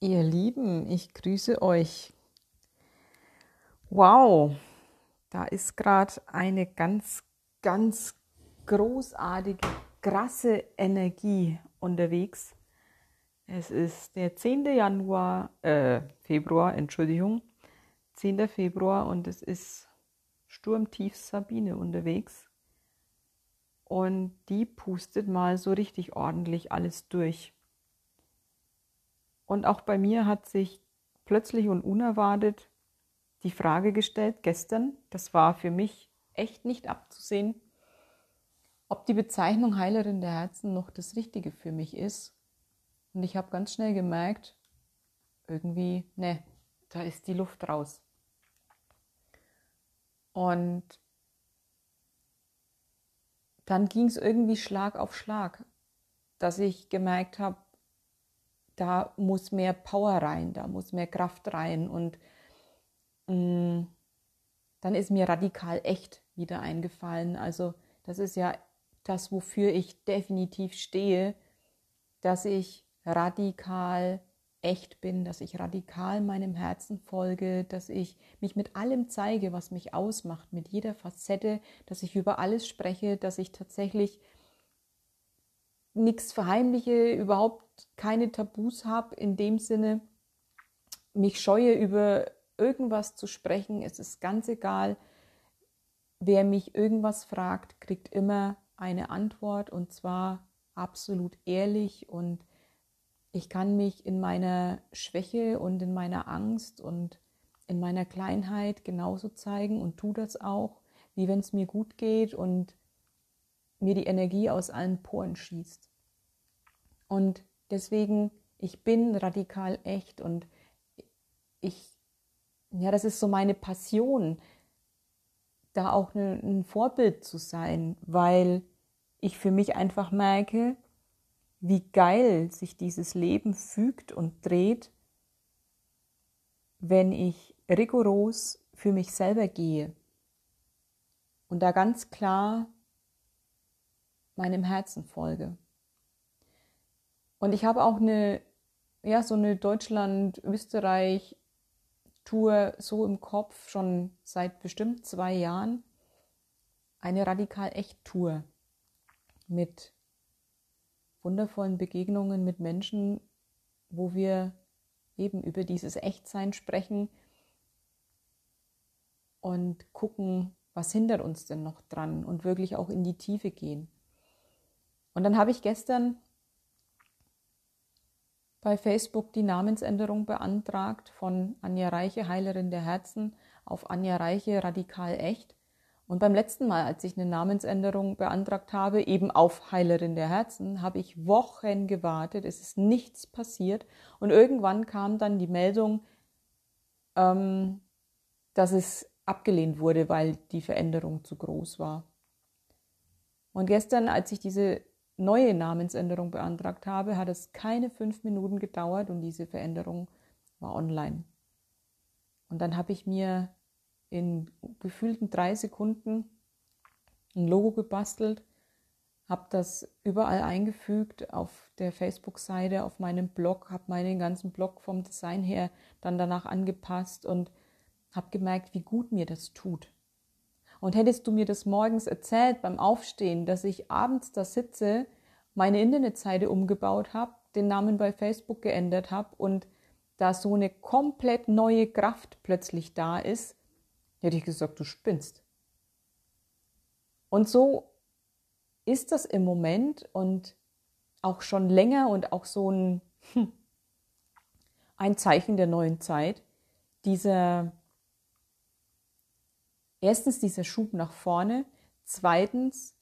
Ihr Lieben, ich grüße euch. Wow, da ist gerade eine ganz, ganz großartige, krasse Energie unterwegs. Es ist der 10. Januar, äh, Februar, Entschuldigung, 10. Februar und es ist Sturmtief Sabine unterwegs. Und die pustet mal so richtig ordentlich alles durch. Und auch bei mir hat sich plötzlich und unerwartet die Frage gestellt, gestern, das war für mich echt nicht abzusehen, ob die Bezeichnung Heilerin der Herzen noch das Richtige für mich ist. Und ich habe ganz schnell gemerkt, irgendwie, ne, da ist die Luft raus. Und dann ging es irgendwie Schlag auf Schlag, dass ich gemerkt habe, da muss mehr Power rein, da muss mehr Kraft rein. Und mm, dann ist mir radikal echt wieder eingefallen. Also das ist ja das, wofür ich definitiv stehe, dass ich radikal echt bin, dass ich radikal meinem Herzen folge, dass ich mich mit allem zeige, was mich ausmacht, mit jeder Facette, dass ich über alles spreche, dass ich tatsächlich nichts verheimliche, überhaupt keine Tabus habe, in dem Sinne, mich scheue, über irgendwas zu sprechen. Es ist ganz egal, wer mich irgendwas fragt, kriegt immer eine Antwort und zwar absolut ehrlich und ich kann mich in meiner Schwäche und in meiner Angst und in meiner Kleinheit genauso zeigen und tu das auch, wie wenn es mir gut geht und mir die Energie aus allen Poren schießt. Und deswegen, ich bin radikal echt und ich, ja, das ist so meine Passion, da auch ein Vorbild zu sein, weil ich für mich einfach merke, wie geil sich dieses Leben fügt und dreht, wenn ich rigoros für mich selber gehe und da ganz klar meinem Herzen folge. Und ich habe auch eine, ja, so eine Deutschland-Österreich-Tour so im Kopf, schon seit bestimmt zwei Jahren. Eine Radikal-Echt-Tour mit wundervollen Begegnungen mit Menschen, wo wir eben über dieses Echtsein sprechen und gucken, was hindert uns denn noch dran und wirklich auch in die Tiefe gehen. Und dann habe ich gestern bei Facebook die Namensänderung beantragt von Anja Reiche, Heilerin der Herzen, auf Anja Reiche, radikal echt. Und beim letzten Mal, als ich eine Namensänderung beantragt habe, eben auf Heilerin der Herzen, habe ich Wochen gewartet, es ist nichts passiert. Und irgendwann kam dann die Meldung, ähm, dass es abgelehnt wurde, weil die Veränderung zu groß war. Und gestern, als ich diese neue Namensänderung beantragt habe, hat es keine fünf Minuten gedauert und diese Veränderung war online. Und dann habe ich mir in gefühlten drei Sekunden ein Logo gebastelt, habe das überall eingefügt auf der Facebook-Seite, auf meinem Blog, habe meinen ganzen Blog vom Design her dann danach angepasst und habe gemerkt, wie gut mir das tut. Und hättest du mir das morgens erzählt beim Aufstehen, dass ich abends da sitze, meine Internetseite umgebaut habe, den Namen bei Facebook geändert habe und da so eine komplett neue Kraft plötzlich da ist, hätte ich gesagt, du spinnst. Und so ist das im Moment und auch schon länger und auch so ein, hm, ein Zeichen der neuen Zeit, dieser Erstens dieser Schub nach vorne, zweitens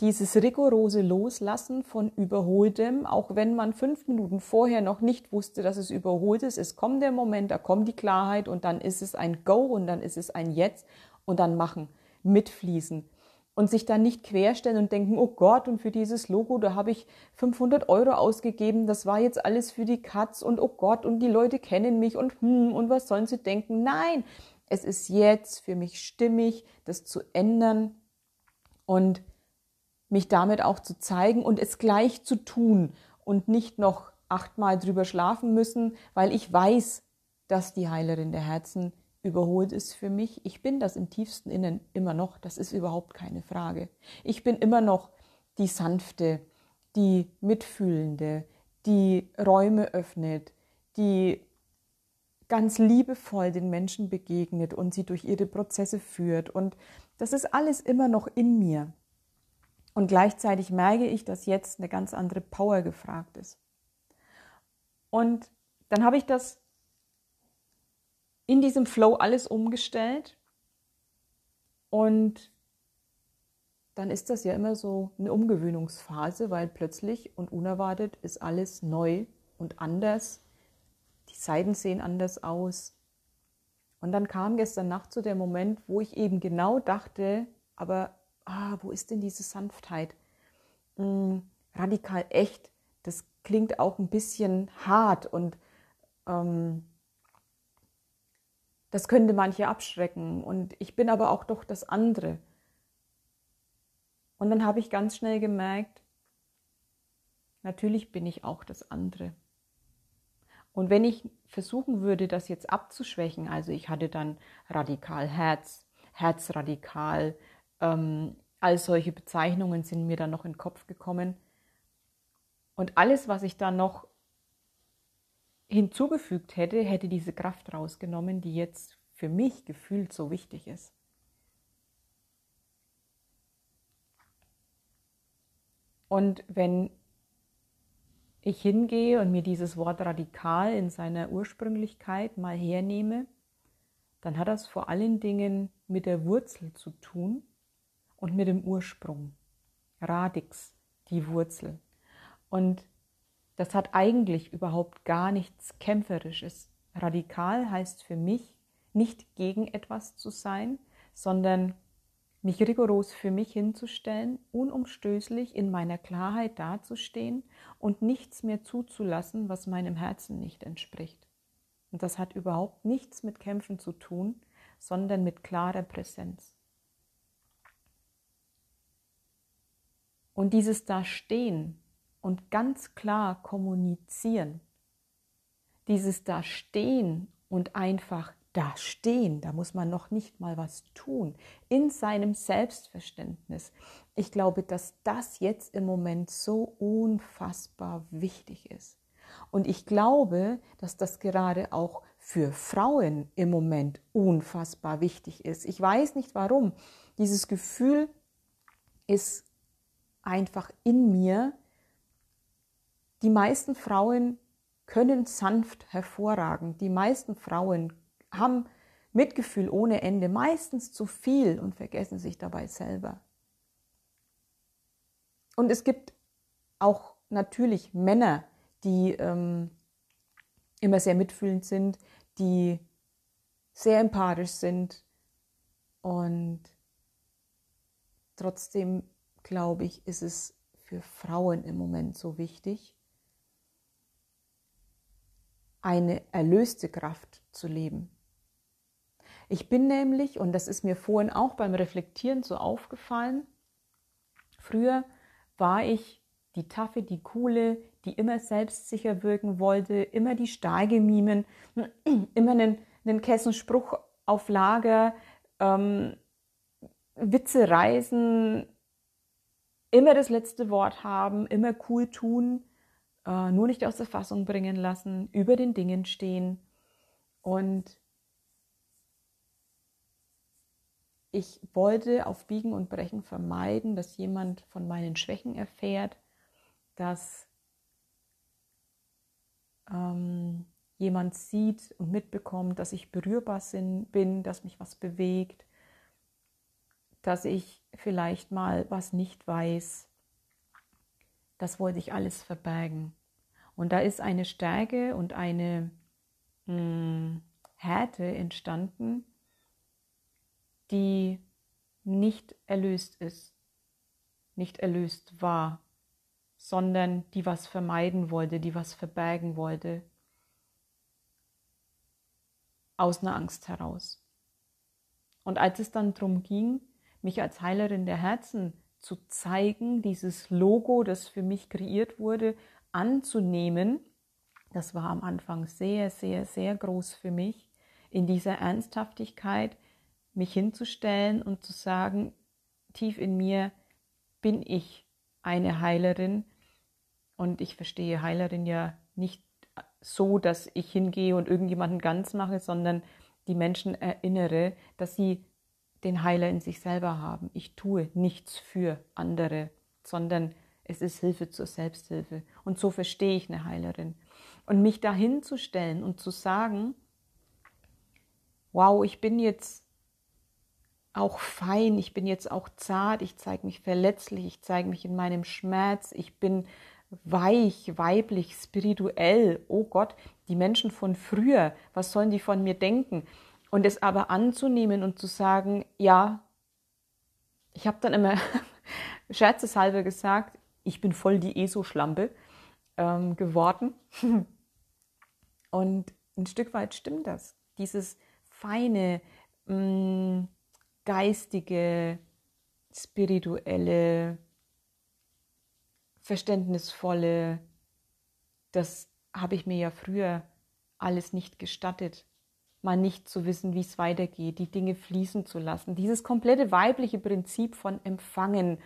dieses rigorose Loslassen von Überholtem, auch wenn man fünf Minuten vorher noch nicht wusste, dass es überholt ist. Es kommt der Moment, da kommt die Klarheit und dann ist es ein Go und dann ist es ein Jetzt und dann machen, mitfließen und sich dann nicht querstellen und denken, oh Gott, und für dieses Logo, da habe ich 500 Euro ausgegeben, das war jetzt alles für die Katz und oh Gott, und die Leute kennen mich und hm, und was sollen sie denken? Nein, es ist jetzt für mich stimmig, das zu ändern und mich damit auch zu zeigen und es gleich zu tun und nicht noch achtmal drüber schlafen müssen, weil ich weiß, dass die Heilerin der Herzen überholt ist für mich. Ich bin das im tiefsten Innen immer noch, das ist überhaupt keine Frage. Ich bin immer noch die sanfte, die mitfühlende, die Räume öffnet, die ganz liebevoll den Menschen begegnet und sie durch ihre Prozesse führt. Und das ist alles immer noch in mir. Und gleichzeitig merke ich, dass jetzt eine ganz andere Power gefragt ist. Und dann habe ich das in diesem Flow alles umgestellt. Und dann ist das ja immer so eine Umgewöhnungsphase, weil plötzlich und unerwartet ist alles neu und anders. Die Seiten sehen anders aus. Und dann kam gestern Nacht so der Moment, wo ich eben genau dachte, aber ah, wo ist denn diese Sanftheit? Hm, radikal echt. Das klingt auch ein bisschen hart und ähm, das könnte manche abschrecken. Und ich bin aber auch doch das andere. Und dann habe ich ganz schnell gemerkt, natürlich bin ich auch das andere. Und wenn ich versuchen würde, das jetzt abzuschwächen, also ich hatte dann radikal Herz, Herzradikal, ähm, all solche Bezeichnungen sind mir dann noch in den Kopf gekommen. Und alles, was ich dann noch hinzugefügt hätte, hätte diese Kraft rausgenommen, die jetzt für mich gefühlt so wichtig ist. Und wenn ich hingehe und mir dieses Wort radikal in seiner Ursprünglichkeit mal hernehme, dann hat das vor allen Dingen mit der Wurzel zu tun und mit dem Ursprung. Radix, die Wurzel. Und das hat eigentlich überhaupt gar nichts Kämpferisches. Radikal heißt für mich, nicht gegen etwas zu sein, sondern mich rigoros für mich hinzustellen, unumstößlich in meiner Klarheit dazustehen und nichts mehr zuzulassen, was meinem Herzen nicht entspricht. Und das hat überhaupt nichts mit Kämpfen zu tun, sondern mit klarer Präsenz. Und dieses Dastehen und ganz klar kommunizieren, dieses Dastehen und einfach da stehen, da muss man noch nicht mal was tun, in seinem Selbstverständnis. Ich glaube, dass das jetzt im Moment so unfassbar wichtig ist. Und ich glaube, dass das gerade auch für Frauen im Moment unfassbar wichtig ist. Ich weiß nicht warum. Dieses Gefühl ist einfach in mir. Die meisten Frauen können sanft hervorragen. Die meisten Frauen haben Mitgefühl ohne Ende, meistens zu viel und vergessen sich dabei selber. Und es gibt auch natürlich Männer, die ähm, immer sehr mitfühlend sind, die sehr empathisch sind und trotzdem glaube ich, ist es für Frauen im Moment so wichtig, eine erlöste Kraft zu leben. Ich bin nämlich, und das ist mir vorhin auch beim Reflektieren so aufgefallen, früher war ich die Taffe, die Coole, die immer selbstsicher wirken wollte, immer die starke mimen, immer einen, einen Kessenspruch auf Lager, ähm, Witze reisen, immer das letzte Wort haben, immer cool tun, äh, nur nicht aus der Fassung bringen lassen, über den Dingen stehen. Und ich wollte auf Biegen und Brechen vermeiden, dass jemand von meinen Schwächen erfährt, dass ähm, jemand sieht und mitbekommt, dass ich berührbar bin, dass mich was bewegt, dass ich vielleicht mal was nicht weiß. Das wollte ich alles verbergen. Und da ist eine Stärke und eine mh, hm, Härte entstanden, die nicht erlöst ist, nicht erlöst war, sondern die was vermeiden wollte, die was verbergen wollte, aus einer Angst heraus. Und als es dann darum ging, mich als Heilerin der Herzen zu zeigen, dieses Logo, das für mich kreiert wurde, anzunehmen, Das war am Anfang sehr, sehr, sehr groß für mich, in dieser Ernsthaftigkeit mich hinzustellen und zu sagen, tief in mir bin ich eine Heilerin. Und ich verstehe Heilerin ja nicht so, dass ich hingehe und irgendjemanden ganz mache, sondern die Menschen erinnere, dass sie den Heiler in sich selber haben. Ich tue nichts für andere, sondern es ist Hilfe zur Selbsthilfe. Und so verstehe ich eine Heilerin. Und mich dahin zu stellen und zu sagen, wow, ich bin jetzt auch fein, ich bin jetzt auch zart, ich zeige mich verletzlich, ich zeige mich in meinem Schmerz, ich bin weich, weiblich, spirituell. Oh Gott, die Menschen von früher, was sollen die von mir denken? Und es aber anzunehmen und zu sagen, ja, ich habe dann immer scherzeshalber gesagt, ich bin voll die ESO-Schlampe ähm, geworden. und ein Stück weit stimmt das. Dieses feine, mh, mm, geistige, spirituelle, verständnisvolle, das habe ich mir ja früher alles nicht gestattet, mal nicht zu wissen, wie es weitergeht, die Dinge fließen zu lassen. Dieses komplette weibliche Prinzip von empfangen,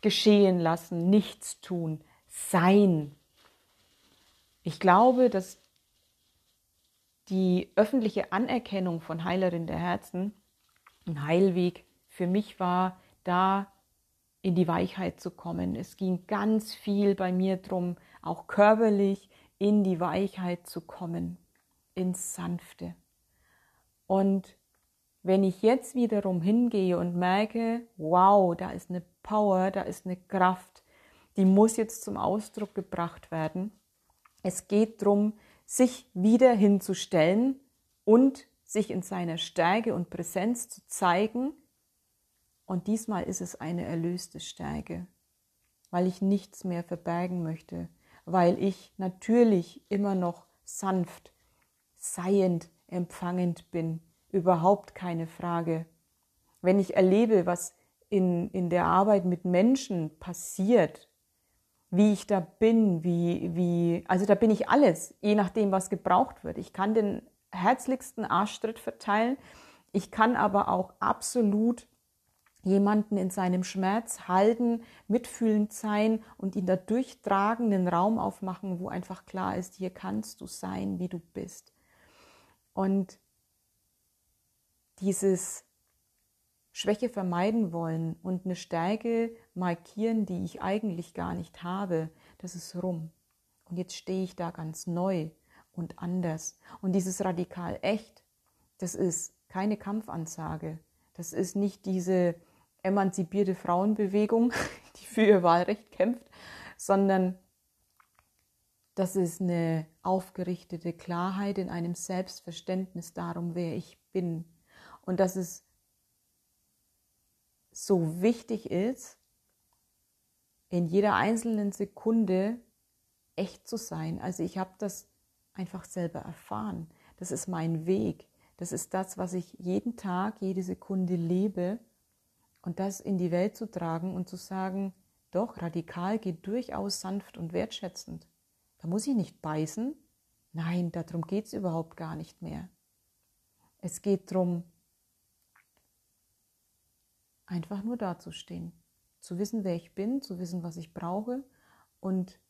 geschehen lassen, nichts tun, sein. Ich glaube, dass die öffentliche Anerkennung von Heilerin der Herzen ein Heilweg für mich war, da in die Weichheit zu kommen. Es ging ganz viel bei mir drum, auch körperlich in die Weichheit zu kommen, ins Sanfte. Und wenn ich jetzt wiederum hingehe und merke, wow, da ist eine Power, da ist eine Kraft, die muss jetzt zum Ausdruck gebracht werden. Es geht darum, sich wieder hinzustellen und sich in seiner Stärke und Präsenz zu zeigen, und diesmal ist es eine erlöste Stärke, weil ich nichts mehr verbergen möchte, weil ich natürlich immer noch sanft, seiend, empfangend bin, überhaupt keine Frage. Wenn ich erlebe, was in, in der Arbeit mit Menschen passiert, wie ich da bin, wie, wie, also da bin ich alles, je nachdem, was gebraucht wird. Ich kann den herzlichsten Arschtritt verteilen, ich kann aber auch absolut jemanden in seinem Schmerz halten, mitfühlend sein und ihn da durchtragen, einen Raum aufmachen, wo einfach klar ist, hier kannst du sein, wie du bist. Und dieses Schwäche vermeiden wollen und eine Stärke markieren, die ich eigentlich gar nicht habe, das ist rum. Und jetzt stehe ich da ganz neu und anders. Und dieses radikal echt, das ist keine Kampfansage. Das ist nicht diese emanzipierte Frauenbewegung, die für ihr Wahlrecht kämpft, sondern das ist eine aufgerichtete Klarheit in einem Selbstverständnis darum, wer ich bin. Und dass es so wichtig ist, in jeder einzelnen Sekunde echt zu sein. Also ich habe das einfach selber erfahren. Das ist mein Weg. Das ist das, was ich jeden Tag, jede Sekunde lebe und das in die Welt zu tragen und zu sagen, doch, radikal geht durchaus sanft und wertschätzend. Da muss ich nicht beißen. Nein, darum geht es überhaupt gar nicht mehr. Es geht darum, einfach nur dazustehen, zu wissen, wer ich bin, zu wissen, was ich brauche und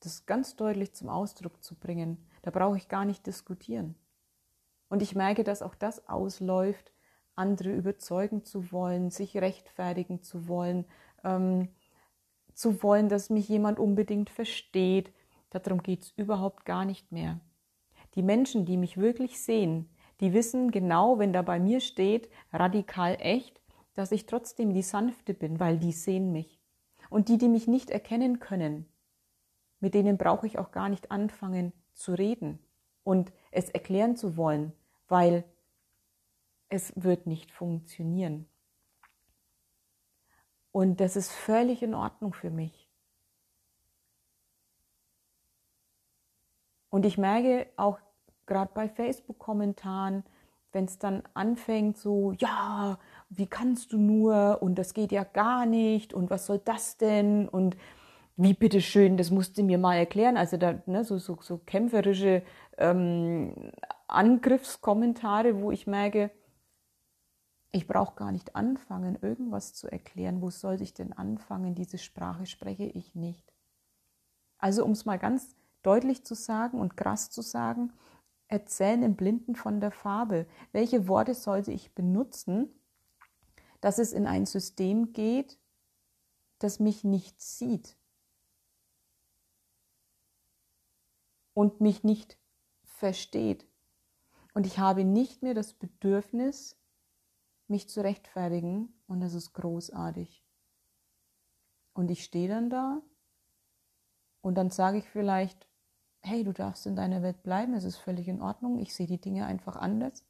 das ganz deutlich zum Ausdruck zu bringen. Da brauche ich gar nicht diskutieren. Und ich merke, dass auch das ausläuft, andere überzeugen zu wollen, sich rechtfertigen zu wollen, ähm, zu wollen, dass mich jemand unbedingt versteht. Darum geht es überhaupt gar nicht mehr. Die Menschen, die mich wirklich sehen, die wissen genau, wenn da bei mir steht, radikal echt, dass ich trotzdem die Sanfte bin, weil die sehen mich. Und die, die mich nicht erkennen können, mit denen brauche ich auch gar nicht anfangen zu reden und es erklären zu wollen, weil es wird nicht funktionieren. Und das ist völlig in Ordnung für mich. Und ich merke auch gerade bei Facebook-Kommentaren, wenn es dann anfängt, so, ja, wie kannst du nur und das geht ja gar nicht und was soll das denn und wie bitteschön, das musste mir mal erklären. Also da, ne, so, so, so kämpferische ähm, Angriffskommentare, wo ich merke, ich brauche gar nicht anfangen, irgendwas zu erklären. Wo soll ich denn anfangen? Diese Sprache spreche ich nicht. Also um es mal ganz deutlich zu sagen und krass zu sagen, erzählen im Blinden von der Farbe. Welche Worte sollte ich benutzen, dass es in ein System geht, das mich nicht sieht und mich nicht versteht. Und ich habe nicht mehr das Bedürfnis, mich zu rechtfertigen und das ist großartig. Und ich stehe dann da und dann sage ich vielleicht, hey, du darfst in deiner Welt bleiben, es ist völlig in Ordnung, ich sehe die Dinge einfach anders.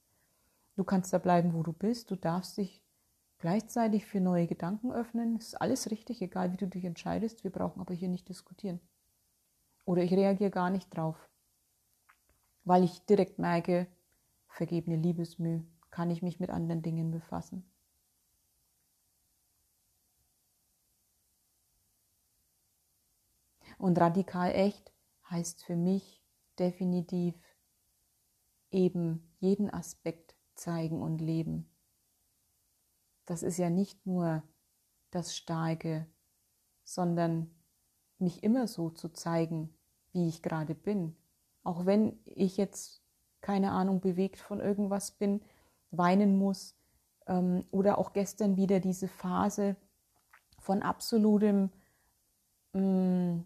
Du kannst da bleiben, wo du bist, du darfst dich gleichzeitig für neue Gedanken öffnen. Es ist alles richtig, egal wie du dich entscheidest, wir brauchen aber hier nicht diskutieren. Oder ich reagiere gar nicht drauf, weil ich direkt merke, vergebene Liebesmüh, kann ich mich mit anderen Dingen befassen. Und radikal echt heißt für mich definitiv eben jeden Aspekt zeigen und leben. Das ist ja nicht nur das Starke, sondern mich immer so zu zeigen, wie ich gerade bin. Auch wenn ich jetzt, keine Ahnung, bewegt von irgendwas bin, weinen muss. Ähm, oder auch gestern wieder diese Phase von absolutem mm,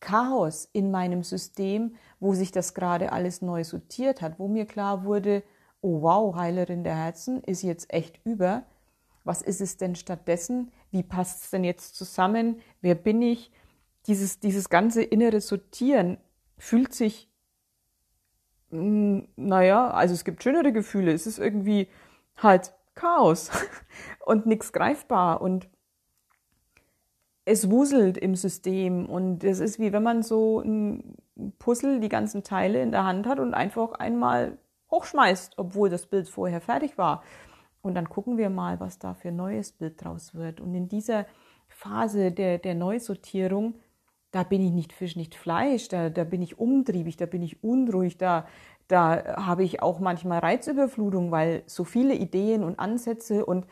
Chaos in meinem System, wo sich das gerade alles neu sortiert hat, wo mir klar wurde, oh wow, Heilerin der Herzen ist jetzt echt über. Was ist es denn stattdessen? Wie passt es denn jetzt zusammen? Wer bin ich? Dieses, dieses ganze innere Sortieren fühlt sich, mm, naja, also es gibt schönere Gefühle. Es ist irgendwie halt Chaos und nichts greifbar und es wuselt im System und es ist wie wenn man so ein Puzzle, die ganzen Teile in der Hand hat und einfach einmal hochschmeißt, obwohl das Bild vorher fertig war. Und dann gucken wir mal, was da für ein neues Bild draus wird. Und in dieser Phase der, der Neusortierung, da bin ich nicht Fisch, nicht Fleisch, da, da bin ich umtriebig, da bin ich unruhig, da, da habe ich auch manchmal Reizüberflutung, weil so viele Ideen und Ansätze und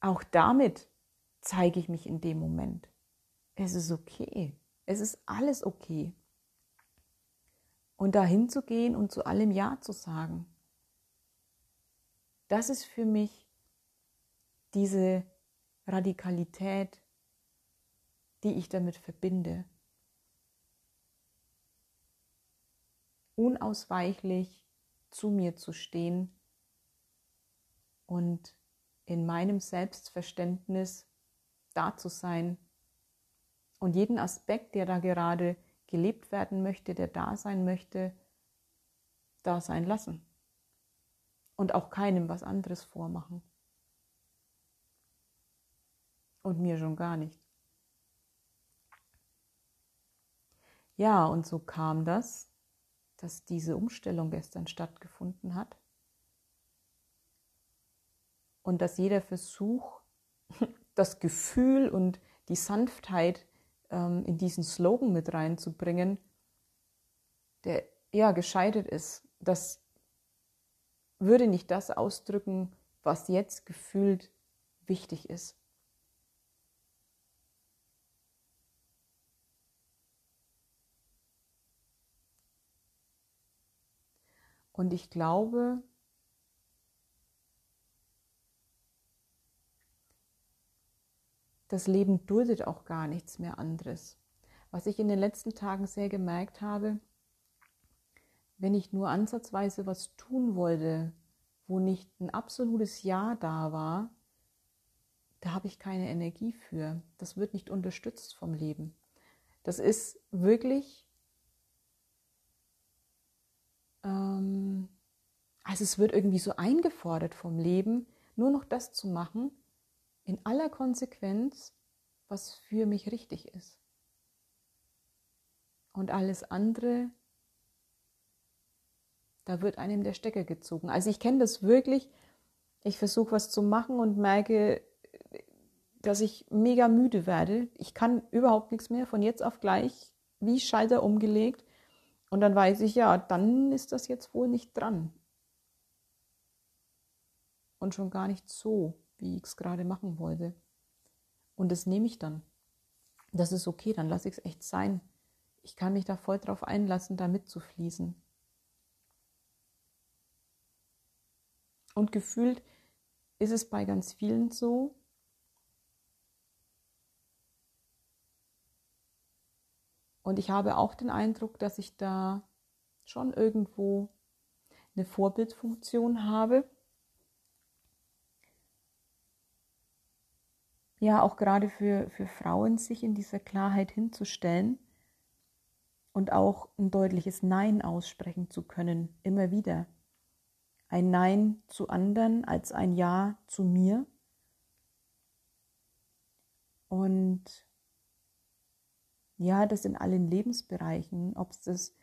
auch damit zeige ich mich in dem Moment. Es ist okay. Es ist alles okay. Und dahin zu gehen und zu allem Ja zu sagen, das ist für mich diese Radikalität, die ich damit verbinde. Unausweichlich zu mir zu stehen und in meinem Selbstverständnis da zu sein und jeden Aspekt, der da gerade gelebt werden möchte, der da sein möchte, da sein lassen und auch keinem was anderes vormachen. Und mir schon gar nicht. Ja, und so kam das, dass diese Umstellung gestern stattgefunden hat und dass jeder Versuch, das Gefühl und die Sanftheit ähm, in diesen Slogan mit reinzubringen, der ja gescheitert ist. Das würde nicht das ausdrücken, was jetzt gefühlt wichtig ist. Und ich glaube, das Leben duldet auch gar nichts mehr anderes. Was ich in den letzten Tagen sehr gemerkt habe, wenn ich nur ansatzweise was tun wollte, wo nicht ein absolutes Ja da war, da habe ich keine Energie für. Das wird nicht unterstützt vom Leben. Das ist wirklich, ähm, also es wird irgendwie so eingefordert vom Leben, nur noch das zu machen, in aller Konsequenz, was für mich richtig ist. Und alles andere, da wird einem der Stecker gezogen. Also ich kenne das wirklich. Ich versuche was zu machen und merke, dass ich mega müde werde. Ich kann überhaupt nichts mehr von jetzt auf gleich, wie Schalter umgelegt. Und dann weiß ich, ja, dann ist das jetzt wohl nicht dran. Und schon gar nicht so, wie ich es gerade machen wollte. Und das nehme ich dann. Das ist okay, dann lasse ich es echt sein. Ich kann mich da voll drauf einlassen, da mitzufließen. Und gefühlt ist es bei ganz vielen so, Und ich habe auch den Eindruck, dass ich da schon irgendwo eine Vorbildfunktion habe. Ja, auch gerade für, für Frauen sich in dieser Klarheit hinzustellen und auch ein deutliches Nein aussprechen zu können, immer wieder. Ein Nein zu anderen als ein Ja zu mir. Und ja, das in allen Lebensbereichen, ob das,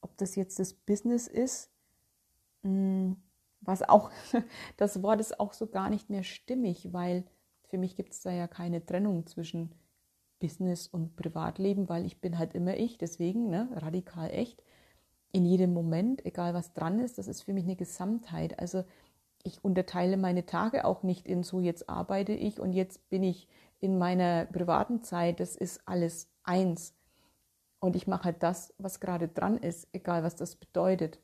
ob das jetzt das Business ist, hm, was auch, das Wort ist auch so gar nicht mehr stimmig, weil für mich gibt es da ja keine Trennung zwischen Business und Privatleben, weil ich bin halt immer ich, deswegen ne, radikal echt. In jedem Moment, egal was dran ist, das ist für mich eine Gesamtheit. Also ich unterteile meine Tage auch nicht in so, jetzt arbeite ich und jetzt bin ich in meiner privaten Zeit, das ist alles eins. Und ich mache halt das, was gerade dran ist, egal was das bedeutet.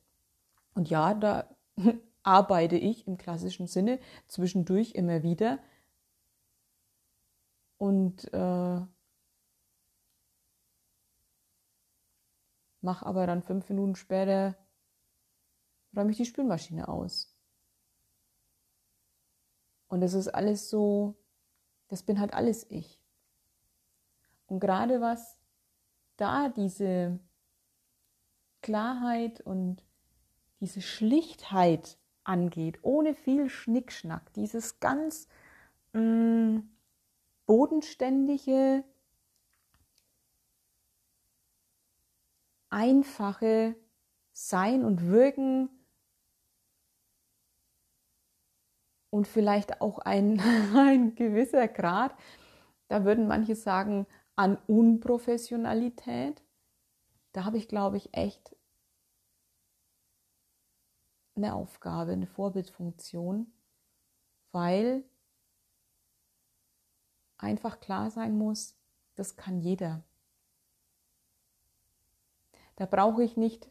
Und ja, da arbeite ich im klassischen Sinne zwischendurch immer wieder. Und äh, mache aber dann fünf Minuten später, räume ich die Spülmaschine aus. Und das ist alles so das bin halt alles ich. Und gerade was da diese Klarheit und diese Schlichtheit angeht, ohne viel Schnickschnack, dieses ganz mh, mm, bodenständige, einfache Sein und Wirken und vielleicht auch ein, ein gewisser Grad, da würden manche sagen, an Unprofessionalität. Da habe ich, glaube ich, echt eine Aufgabe, eine Vorbildfunktion, weil einfach klar sein muss, das kann jeder. Da brauche ich nicht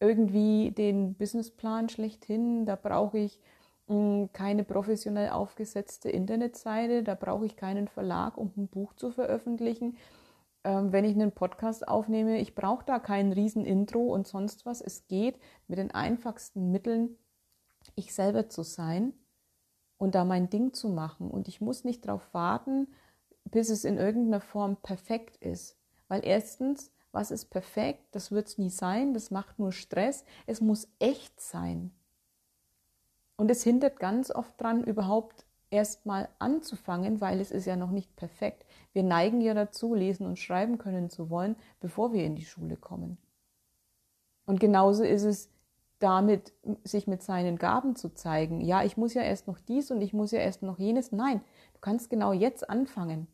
irgendwie den Businessplan schlechthin, da brauche ich keine professionell aufgesetzte Internetseite, da brauche ich keinen Verlag, um ein Buch zu veröffentlichen. Ähm, wenn ich einen Podcast aufnehme, ich brauche da kein Riesen-Intro und sonst was. Es geht mit den einfachsten Mitteln, ich selber zu sein und da mein Ding zu machen. Und ich muss nicht darauf warten, bis es in irgendeiner Form perfekt ist. Weil erstens, was ist perfekt? Das wird es nie sein, das macht nur Stress. Es muss echt sein. Und es hindert ganz oft dran, überhaupt erstmal anzufangen, weil es ist ja noch nicht perfekt. Wir neigen ja dazu, lesen und schreiben können zu wollen, bevor wir in die Schule kommen. Und genauso ist es damit, sich mit seinen Gaben zu zeigen. Ja, ich muss ja erst noch dies und ich muss ja erst noch jenes. Nein, du kannst genau jetzt anfangen.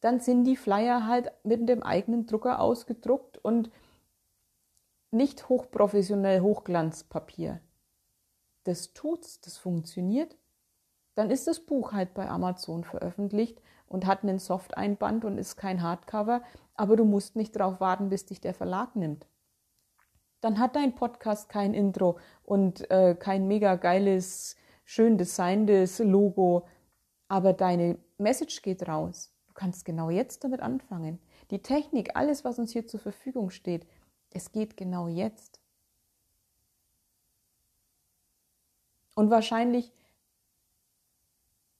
Dann sind die Flyer halt mit dem eigenen Drucker ausgedruckt und nicht hochprofessionell Hochglanzpapier das tut's, das funktioniert, dann ist das Buch halt bei Amazon veröffentlicht und hat einen Soft-Einband und ist kein Hardcover, aber du musst nicht darauf warten, bis dich der Verlag nimmt. Dann hat dein Podcast kein Intro und äh, kein mega geiles, schön designtes Logo, aber deine Message geht raus. Du kannst genau jetzt damit anfangen. Die Technik, alles, was uns hier zur Verfügung steht, es geht genau jetzt. Und wahrscheinlich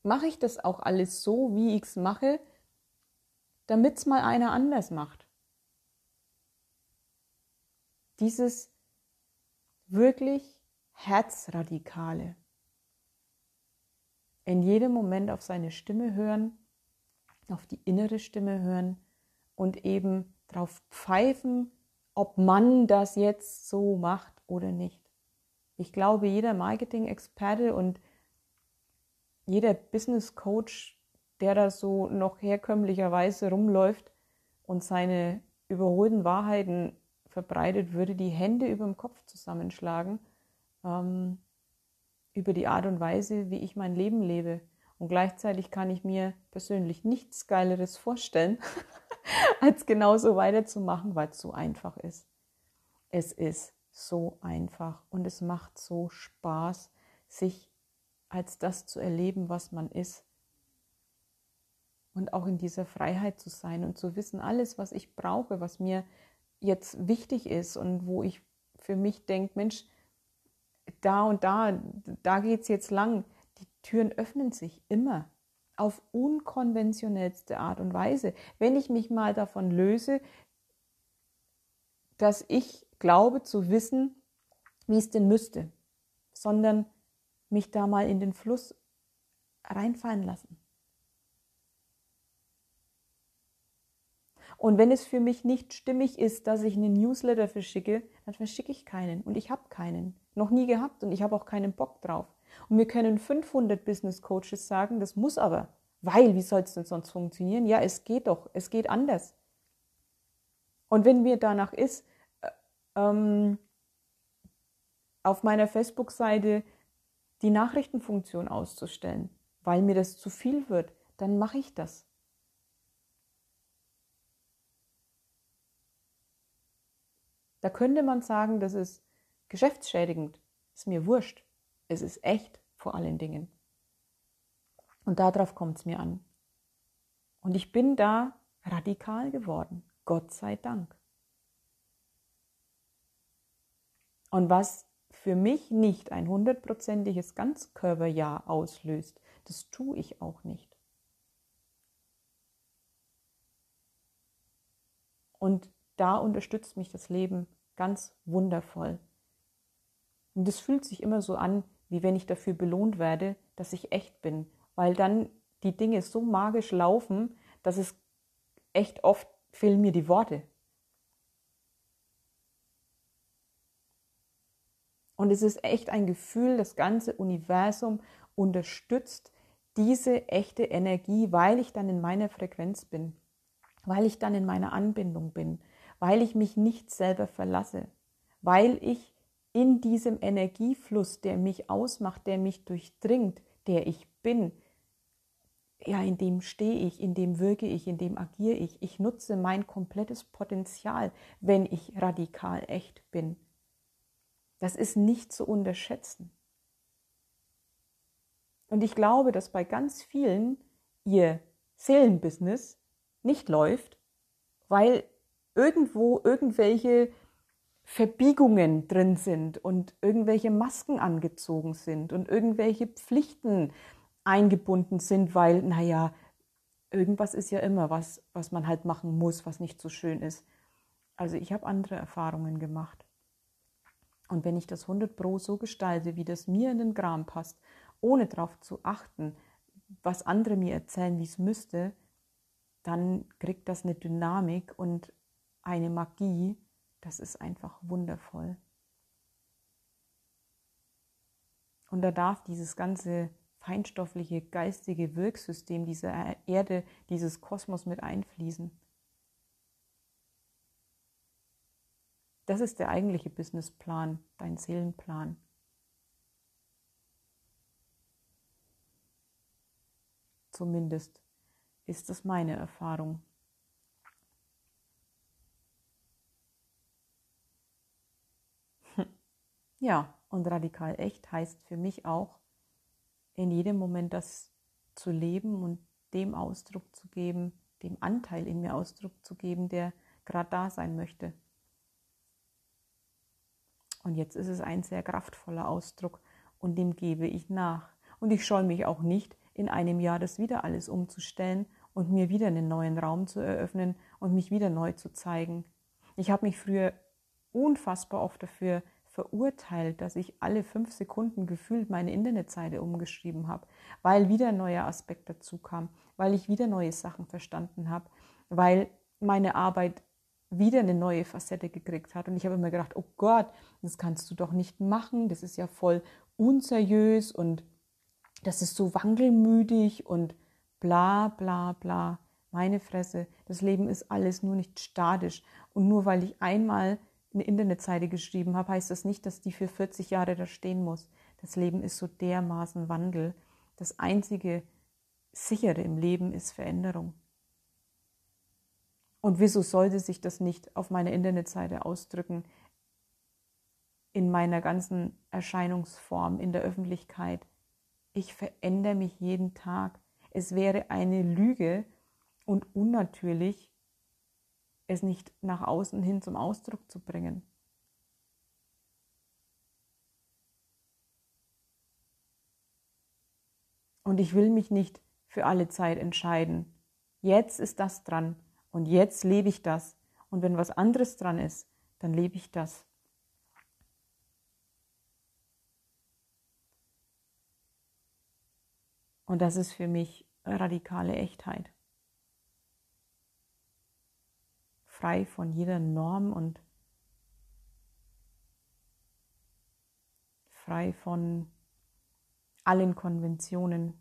mache ich das auch alles so, wie ich es mache, damit es mal einer anders macht. Dieses wirklich Herzradikale. In jedem Moment auf seine Stimme hören, auf die innere Stimme hören und eben darauf pfeifen, ob man das jetzt so macht oder nicht. Ich glaube, jeder Marketing-Experte und jeder Business Coach, der da so noch herkömmlicherweise rumläuft und seine überholten Wahrheiten verbreitet, würde die Hände über dem Kopf zusammenschlagen ähm, über die Art und Weise, wie ich mein Leben lebe. Und gleichzeitig kann ich mir persönlich nichts Geileres vorstellen, als genauso weiterzumachen, weil es so einfach ist. Es ist so einfach und es macht so Spaß, sich als das zu erleben, was man ist. Und auch in dieser Freiheit zu sein und zu wissen, alles, was ich brauche, was mir jetzt wichtig ist und wo ich für mich denke, Mensch, da und da, da geht es jetzt lang. Die Türen öffnen sich immer auf unkonventionellste Art und Weise. Wenn ich mich mal davon löse, dass ich glaube zu wissen, wie es denn müsste, sondern mich da mal in den Fluss reinfallen lassen. Und wenn es für mich nicht stimmig ist, dass ich einen Newsletter verschicke, dann verschicke ich keinen. Und ich habe keinen. Noch nie gehabt und ich habe auch keinen Bock drauf. Und mir können 500 Business Coaches sagen, das muss aber. Weil, wie soll es denn sonst funktionieren? Ja, es geht doch. Es geht anders. Und wenn mir danach ist, ähm, auf meiner Facebook-Seite die Nachrichtenfunktion auszustellen, weil mir das zu viel wird, dann mache ich das. Da könnte man sagen, das ist geschäftsschädigend. Ist mir wurscht. Es ist echt vor allen Dingen. Und darauf kommt es mir an. Und ich bin da radikal geworden. Gott sei Dank. Und was für mich nicht ein hundertprozentiges Ganzkörperjahr auslöst, das tue ich auch nicht. Und da unterstützt mich das Leben ganz wundervoll. Und es fühlt sich immer so an, wie wenn ich dafür belohnt werde, dass ich echt bin, weil dann die Dinge so magisch laufen, dass es echt oft fehlen mir die Worte. Und es ist echt ein Gefühl, das ganze Universum unterstützt diese echte Energie, weil ich dann in meiner Frequenz bin, weil ich dann in meiner Anbindung bin, weil ich mich nicht selber verlasse, weil ich in diesem Energiefluss, der mich ausmacht, der mich durchdringt, der ich bin, ja, in dem stehe ich, in dem wirke ich, in dem agiere ich. Ich nutze mein komplettes Potenzial, wenn ich radikal echt bin. Das ist nicht zu unterschätzen. Und ich glaube, dass bei ganz vielen ihr Seelenbusiness nicht läuft, weil irgendwo irgendwelche Verbiegungen drin sind und irgendwelche Masken angezogen sind und irgendwelche Pflichten eingebunden sind, weil, naja, irgendwas ist ja immer was, was man halt machen muss, was nicht so schön ist. Also ich habe andere Erfahrungen gemacht. Und wenn ich das 100 Pro so gestalte, wie das mir in den Gram passt, ohne darauf zu achten, was andere mir erzählen, wie es müsste, dann kriegt das eine Dynamik und eine Magie, das ist einfach wundervoll. Und da darf dieses ganze feinstoffliche, geistige Wirksystem dieser Erde, dieses Kosmos mit einfließen. Das ist der eigentliche Businessplan, dein Seelenplan. Zumindest ist das meine Erfahrung. Ja, und radikal echt heißt für mich auch, in jedem Moment das zu leben und dem Ausdruck zu geben, dem Anteil in mir Ausdruck zu geben, der gerade da sein möchte. Und jetzt ist es ein sehr kraftvoller Ausdruck und dem gebe ich nach. Und ich scheue mich auch nicht, in einem Jahr das wieder alles umzustellen und mir wieder einen neuen Raum zu eröffnen und mich wieder neu zu zeigen. Ich habe mich früher unfassbar oft dafür verurteilt, dass ich alle fünf Sekunden gefühlt meine Internetseite umgeschrieben habe, weil wieder ein neuer Aspekt dazu kam, weil ich wieder neue Sachen verstanden habe, weil meine Arbeit wieder eine neue Facette gekriegt hat. Und ich habe immer gedacht, oh Gott, das kannst du doch nicht machen, das ist ja voll unseriös und das ist so wankelmütig und bla bla bla. Meine Fresse, das Leben ist alles nur nicht statisch. Und nur weil ich einmal eine Internetseite geschrieben habe, heißt das nicht, dass die für 40 Jahre da stehen muss. Das Leben ist so dermaßen Wandel. Das einzige sichere im Leben ist Veränderung. Und wieso sollte sich das nicht auf meiner Internetseite ausdrücken, in meiner ganzen Erscheinungsform, in der Öffentlichkeit? Ich verändere mich jeden Tag. Es wäre eine Lüge und unnatürlich, es nicht nach außen hin zum Ausdruck zu bringen. Und ich will mich nicht für alle Zeit entscheiden. Jetzt ist das dran und jetzt lebe ich das. Und wenn was anderes dran ist, dann lebe ich das. Und das ist für mich radikale Echtheit. Frei von jeder Norm und frei von allen Konventionen.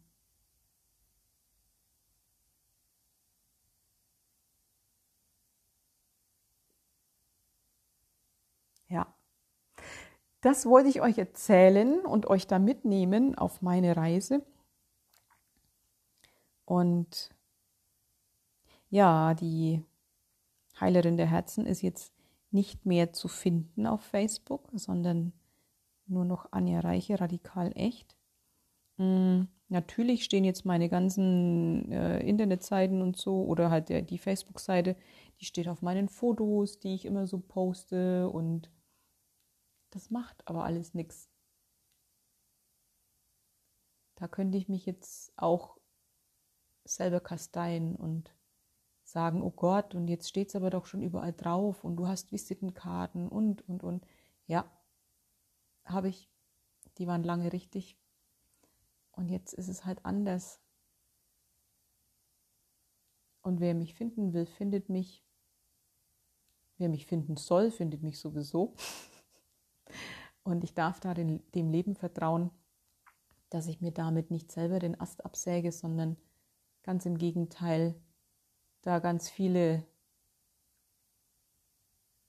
Ja, das wollte ich euch erzählen und euch da mitnehmen auf meine Reise. Und ja, die Heilerin der Herzen ist jetzt nicht mehr zu finden auf Facebook, sondern nur noch Anja Reiche, radikal echt. Mhm. Natürlich stehen jetzt meine ganzen äh, Internetseiten und so oder halt der, die Facebook-Seite, die steht auf meinen Fotos, die ich immer so poste und das macht aber alles nichts. Da könnte ich mich jetzt auch selber kasteien und sagen, oh Gott, und jetzt steht es aber doch schon überall drauf und du hast Visitenkarten und, und, und. Ja, habe ich. Die waren lange richtig. Und jetzt ist es halt anders. Und wer mich finden will, findet mich. Wer mich finden soll, findet mich sowieso. Und ich darf da dem Leben vertrauen, dass ich mir damit nicht selber den Ast absäge, sondern ganz im Gegenteil, da ganz viele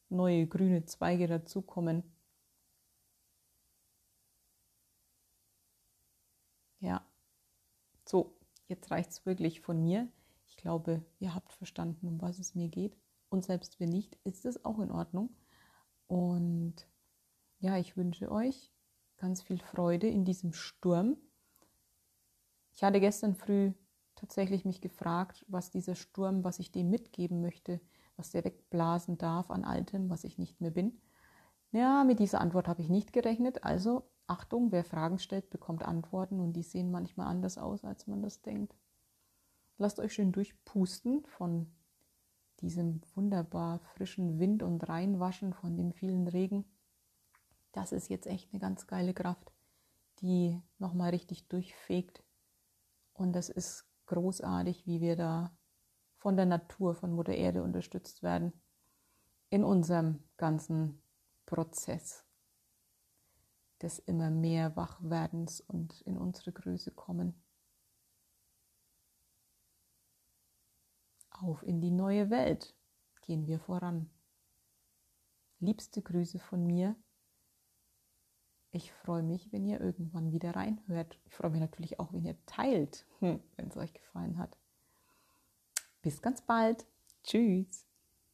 neue grüne Zweige dazukommen Ja. So, jetzt reicht es wirklich von mir. Ich glaube, ihr habt verstanden, um was es mir geht. Und selbst wenn nicht, ist es auch in Ordnung. Und ja, ich wünsche euch ganz viel Freude in diesem Sturm. Ich hatte gestern früh tatsächlich mich gefragt, was dieser Sturm, was ich dem mitgeben möchte, was der wegblasen darf an Altem, was ich nicht mehr bin. Ja, mit dieser Antwort habe ich nicht gerechnet, also Achtung, wer Fragen stellt, bekommt Antworten und die sehen manchmal anders aus, als man das denkt. Lasst euch schön durchpusten von diesem wunderbar frischen Wind und reinwaschen von dem vielen Regen. Das ist jetzt echt eine ganz geile Kraft, die nochmal richtig durchfegt. Und das ist großartig, wie wir da von der Natur, von Mutter Erde unterstützt werden in unserem ganzen Prozess des immer mehr Wachwerdens und in unsere Größe kommen. Auf in die neue Welt gehen wir voran. Liebste Grüße von mir. Ich freue mich, wenn ihr irgendwann wieder reinhört. Ich freue mich natürlich auch, wenn ihr teilt, wenn es euch gefallen hat. Bis ganz bald. Tschüss.